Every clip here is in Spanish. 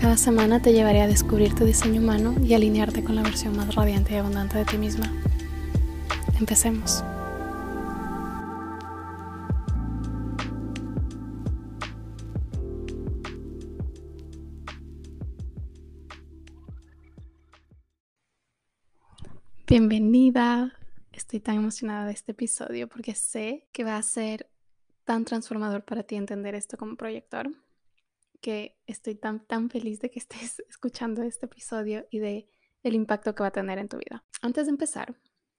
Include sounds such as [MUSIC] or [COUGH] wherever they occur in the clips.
Cada semana te llevaré a descubrir tu diseño humano y alinearte con la versión más radiante y abundante de ti misma. Empecemos. Bienvenida. Estoy tan emocionada de este episodio porque sé que va a ser tan transformador para ti entender esto como proyector que estoy tan, tan feliz de que estés [LAUGHS] escuchando este episodio y de el impacto que va a tener en tu vida. Antes de empezar,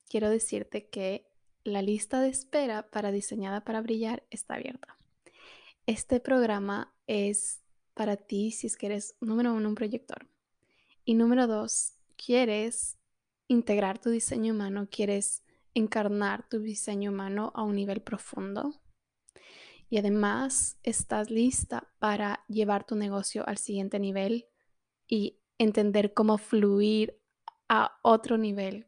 quiero decirte que la lista de espera para Diseñada para Brillar está abierta. Este programa es para ti si es que eres, número uno, un proyector. Y número dos, quieres integrar tu diseño humano, quieres encarnar tu diseño humano a un nivel profundo y además estás lista para llevar tu negocio al siguiente nivel y entender cómo fluir a otro nivel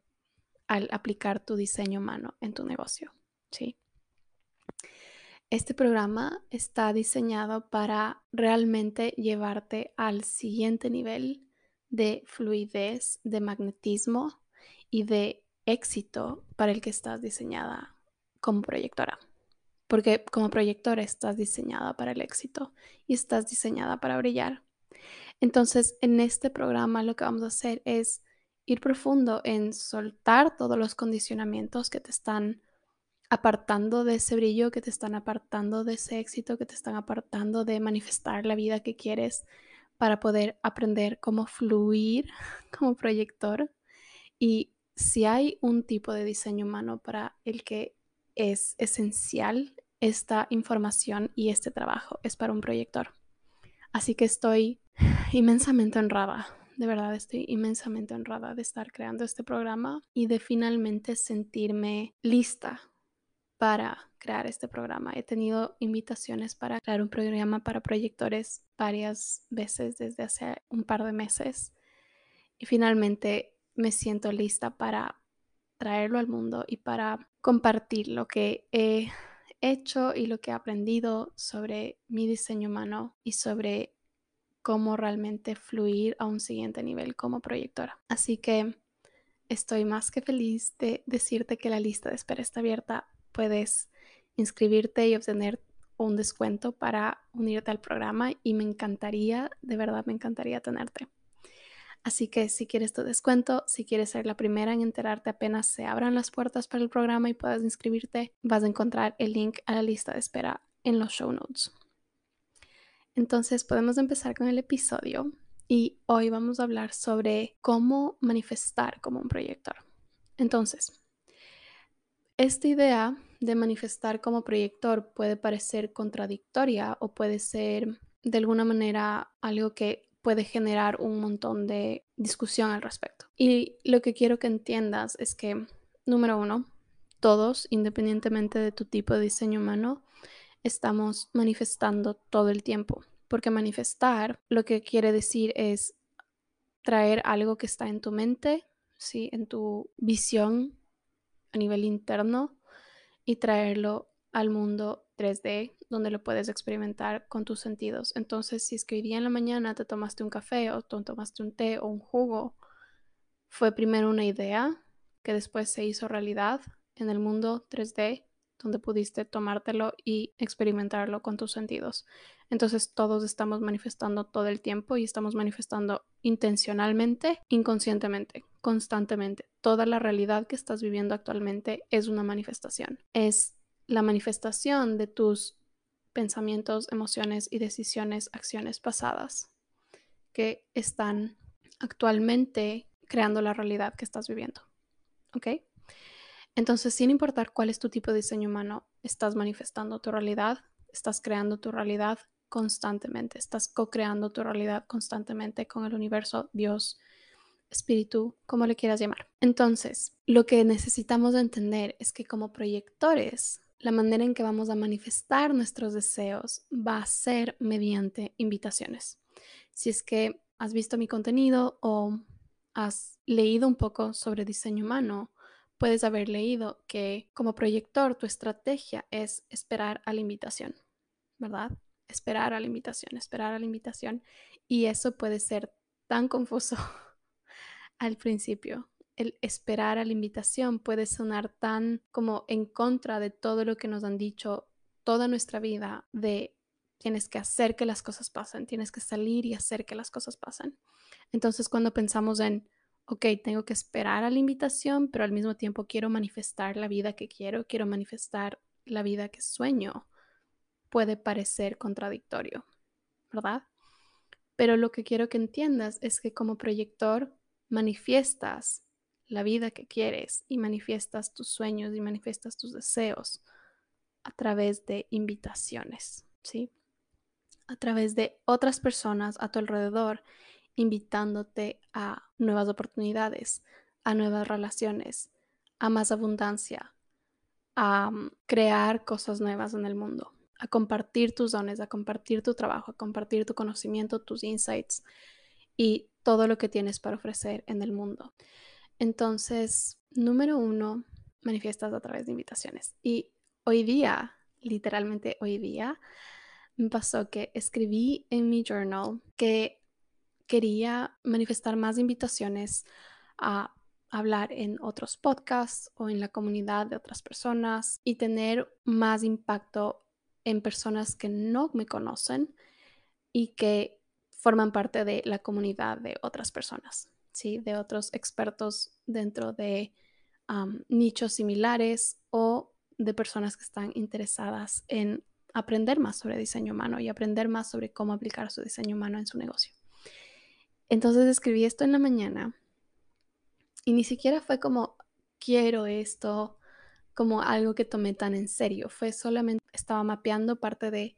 al aplicar tu diseño humano en tu negocio. ¿sí? Este programa está diseñado para realmente llevarte al siguiente nivel de fluidez, de magnetismo y de éxito para el que estás diseñada como proyectora porque como proyector estás diseñada para el éxito y estás diseñada para brillar. Entonces, en este programa lo que vamos a hacer es ir profundo en soltar todos los condicionamientos que te están apartando de ese brillo, que te están apartando de ese éxito, que te están apartando de manifestar la vida que quieres para poder aprender cómo fluir [LAUGHS] como proyector. Y si hay un tipo de diseño humano para el que es esencial esta información y este trabajo es para un proyector. Así que estoy inmensamente honrada, de verdad estoy inmensamente honrada de estar creando este programa y de finalmente sentirme lista para crear este programa. He tenido invitaciones para crear un programa para proyectores varias veces desde hace un par de meses y finalmente me siento lista para traerlo al mundo y para compartir lo que he hecho y lo que he aprendido sobre mi diseño humano y sobre cómo realmente fluir a un siguiente nivel como proyectora. Así que estoy más que feliz de decirte que la lista de espera está abierta. Puedes inscribirte y obtener un descuento para unirte al programa y me encantaría, de verdad me encantaría tenerte. Así que si quieres tu descuento, si quieres ser la primera en enterarte apenas se abran las puertas para el programa y puedas inscribirte, vas a encontrar el link a la lista de espera en los show notes. Entonces podemos empezar con el episodio y hoy vamos a hablar sobre cómo manifestar como un proyector. Entonces, esta idea de manifestar como proyector puede parecer contradictoria o puede ser de alguna manera algo que puede generar un montón de discusión al respecto. Y lo que quiero que entiendas es que, número uno, todos, independientemente de tu tipo de diseño humano, estamos manifestando todo el tiempo. Porque manifestar lo que quiere decir es traer algo que está en tu mente, ¿sí? en tu visión a nivel interno y traerlo al mundo 3D donde lo puedes experimentar con tus sentidos. Entonces, si es que hoy día en la mañana te tomaste un café o te tomaste un té o un jugo, fue primero una idea que después se hizo realidad en el mundo 3D donde pudiste tomártelo y experimentarlo con tus sentidos. Entonces todos estamos manifestando todo el tiempo y estamos manifestando intencionalmente, inconscientemente, constantemente. Toda la realidad que estás viviendo actualmente es una manifestación. Es la manifestación de tus pensamientos, emociones y decisiones, acciones pasadas que están actualmente creando la realidad que estás viviendo. ¿Ok? Entonces, sin importar cuál es tu tipo de diseño humano, estás manifestando tu realidad, estás creando tu realidad constantemente, estás co-creando tu realidad constantemente con el universo, Dios, espíritu, como le quieras llamar. Entonces, lo que necesitamos entender es que como proyectores, la manera en que vamos a manifestar nuestros deseos va a ser mediante invitaciones. Si es que has visto mi contenido o has leído un poco sobre diseño humano, puedes haber leído que como proyector tu estrategia es esperar a la invitación, ¿verdad? Esperar a la invitación, esperar a la invitación. Y eso puede ser tan confuso [LAUGHS] al principio. El esperar a la invitación puede sonar tan como en contra de todo lo que nos han dicho toda nuestra vida de tienes que hacer que las cosas pasen, tienes que salir y hacer que las cosas pasen. Entonces cuando pensamos en, ok, tengo que esperar a la invitación, pero al mismo tiempo quiero manifestar la vida que quiero, quiero manifestar la vida que sueño, puede parecer contradictorio, ¿verdad? Pero lo que quiero que entiendas es que como proyector manifiestas la vida que quieres y manifiestas tus sueños y manifiestas tus deseos a través de invitaciones, ¿sí? A través de otras personas a tu alrededor invitándote a nuevas oportunidades, a nuevas relaciones, a más abundancia, a mm, crear cosas nuevas en el mundo, a compartir tus dones, a compartir tu trabajo, a compartir tu conocimiento, tus insights y todo lo que tienes para ofrecer en el mundo. Entonces, número uno, manifiestas a través de invitaciones. Y hoy día, literalmente hoy día, me pasó que escribí en mi journal que quería manifestar más invitaciones a hablar en otros podcasts o en la comunidad de otras personas y tener más impacto en personas que no me conocen y que forman parte de la comunidad de otras personas. ¿Sí? de otros expertos dentro de nichos similares o de personas que están interesadas en aprender más sobre diseño humano y aprender más sobre cómo aplicar su diseño humano en su negocio. Entonces escribí esto en la mañana y ni siquiera fue como quiero esto, como algo que tomé tan en serio. Fue solamente, estaba mapeando parte de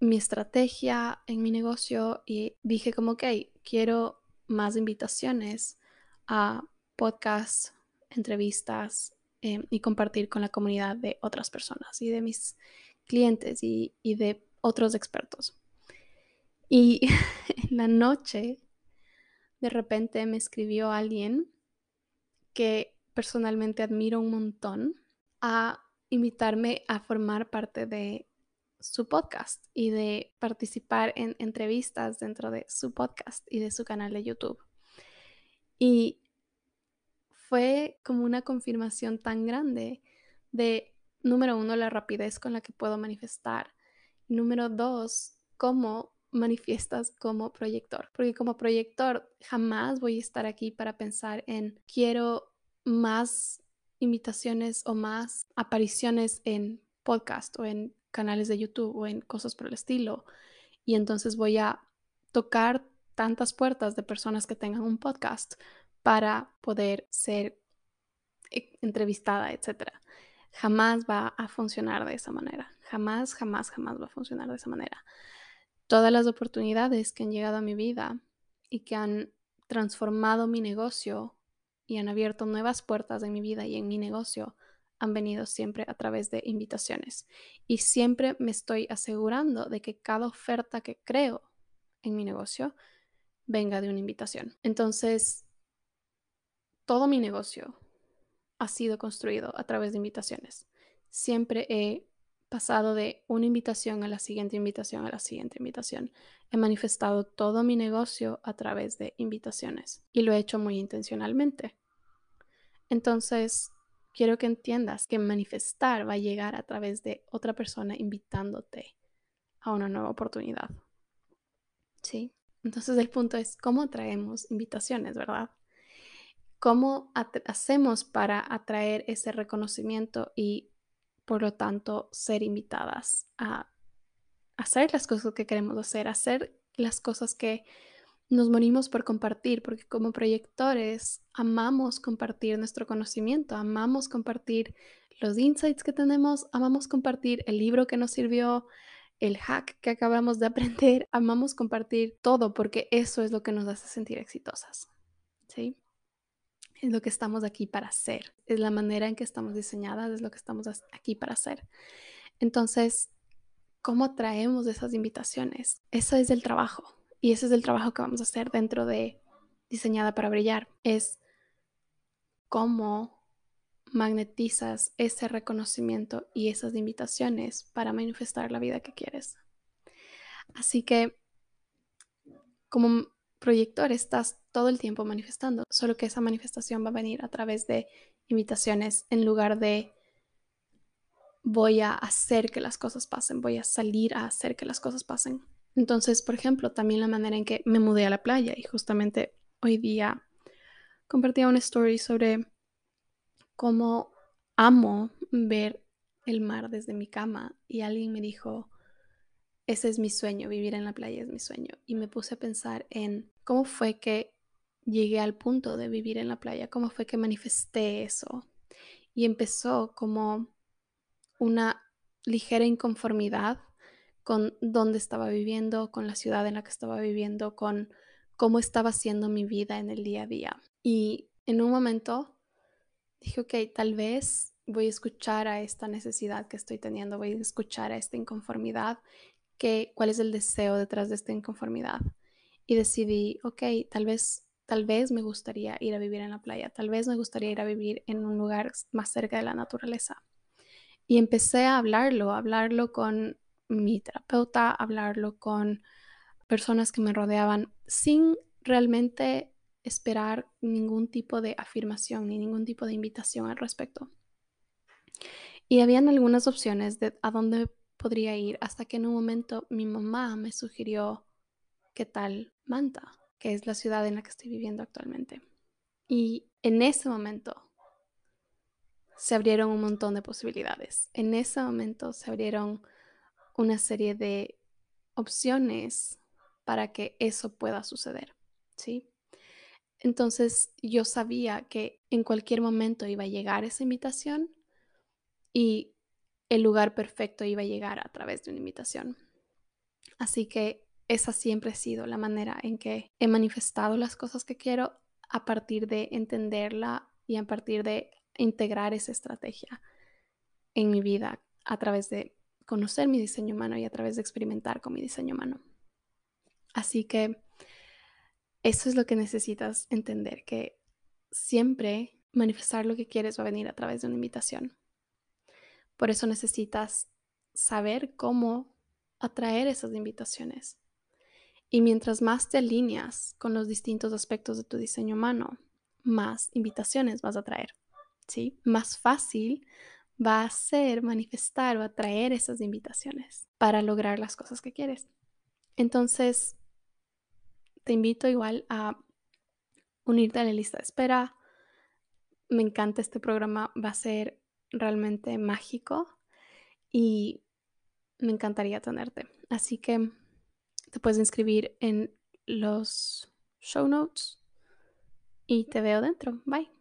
mi estrategia en mi negocio y dije como, ok, quiero más invitaciones a podcasts, entrevistas em, y compartir con la comunidad de otras personas y de mis clientes y, y de otros expertos. Y [LAUGHS] en la noche, de repente me escribió alguien que personalmente admiro un montón a invitarme a formar parte de su podcast y de participar en entrevistas dentro de su podcast y de su canal de YouTube. Y fue como una confirmación tan grande de, número uno, la rapidez con la que puedo manifestar. Número dos, cómo manifiestas como proyector. Porque como proyector jamás voy a estar aquí para pensar en quiero más invitaciones o más apariciones en podcast o en canales de YouTube o en cosas por el estilo. Y entonces voy a tocar tantas puertas de personas que tengan un podcast para poder ser eh, entrevistada, etc. Jamás va a funcionar de esa manera. Jamás, jamás, jamás va a funcionar de esa manera. Todas las oportunidades que han llegado a mi vida y que han transformado mi negocio y han abierto nuevas puertas en mi vida y en mi negocio han venido siempre a través de invitaciones. Y siempre me estoy asegurando de que cada oferta que creo en mi negocio venga de una invitación. Entonces, todo mi negocio ha sido construido a través de invitaciones. Siempre he pasado de una invitación a la siguiente invitación a la siguiente invitación. He manifestado todo mi negocio a través de invitaciones y lo he hecho muy intencionalmente. Entonces, quiero que entiendas que manifestar va a llegar a través de otra persona invitándote a una nueva oportunidad. ¿Sí? Entonces el punto es cómo traemos invitaciones, ¿verdad? ¿Cómo hacemos para atraer ese reconocimiento y por lo tanto ser invitadas a hacer las cosas que queremos hacer, hacer las cosas que nos morimos por compartir, porque como proyectores amamos compartir nuestro conocimiento, amamos compartir los insights que tenemos, amamos compartir el libro que nos sirvió, el hack que acabamos de aprender, [LAUGHS] amamos compartir todo porque eso es lo que nos hace sentir exitosas. ¿Sí? Es lo que estamos aquí para hacer. Es la manera en que estamos diseñadas, es lo que estamos aquí para hacer. Entonces, ¿cómo traemos esas invitaciones? Eso es el trabajo. Y ese es el trabajo que vamos a hacer dentro de Diseñada para Brillar. Es cómo magnetizas ese reconocimiento y esas invitaciones para manifestar la vida que quieres. Así que como proyector estás todo el tiempo manifestando, solo que esa manifestación va a venir a través de invitaciones en lugar de voy a hacer que las cosas pasen, voy a salir a hacer que las cosas pasen. Entonces, por ejemplo, también la manera en que me mudé a la playa y justamente hoy día compartía una story sobre cómo amo ver el mar desde mi cama y alguien me dijo, ese es mi sueño, vivir en la playa es mi sueño. Y me puse a pensar en cómo fue que llegué al punto de vivir en la playa, cómo fue que manifesté eso. Y empezó como una ligera inconformidad con dónde estaba viviendo, con la ciudad en la que estaba viviendo, con cómo estaba siendo mi vida en el día a día. Y en un momento dije, ok, tal vez voy a escuchar a esta necesidad que estoy teniendo, voy a escuchar a esta inconformidad, que, cuál es el deseo detrás de esta inconformidad. Y decidí, ok, tal vez, tal vez me gustaría ir a vivir en la playa, tal vez me gustaría ir a vivir en un lugar más cerca de la naturaleza. Y empecé a hablarlo, a hablarlo con mi terapeuta, hablarlo con personas que me rodeaban sin realmente esperar ningún tipo de afirmación ni ningún tipo de invitación al respecto. Y habían algunas opciones de a dónde podría ir hasta que en un momento mi mamá me sugirió qué tal Manta, que es la ciudad en la que estoy viviendo actualmente. Y en ese momento se abrieron un montón de posibilidades. En ese momento se abrieron una serie de opciones para que eso pueda suceder, ¿sí? Entonces yo sabía que en cualquier momento iba a llegar esa invitación y el lugar perfecto iba a llegar a través de una invitación. Así que esa siempre ha sido la manera en que he manifestado las cosas que quiero a partir de entenderla y a partir de integrar esa estrategia en mi vida a través de conocer mi diseño humano y a través de experimentar con mi diseño humano. Así que eso es lo que necesitas entender, que siempre manifestar lo que quieres va a venir a través de una invitación. Por eso necesitas saber cómo atraer esas invitaciones. Y mientras más te alineas con los distintos aspectos de tu diseño humano, más invitaciones vas a traer. ¿sí? Más fácil va a ser manifestar o atraer esas invitaciones para lograr las cosas que quieres. Entonces, te invito igual a unirte a la lista de espera. Me encanta este programa, va a ser realmente mágico y me encantaría tenerte. Así que te puedes inscribir en los show notes y te veo dentro. Bye.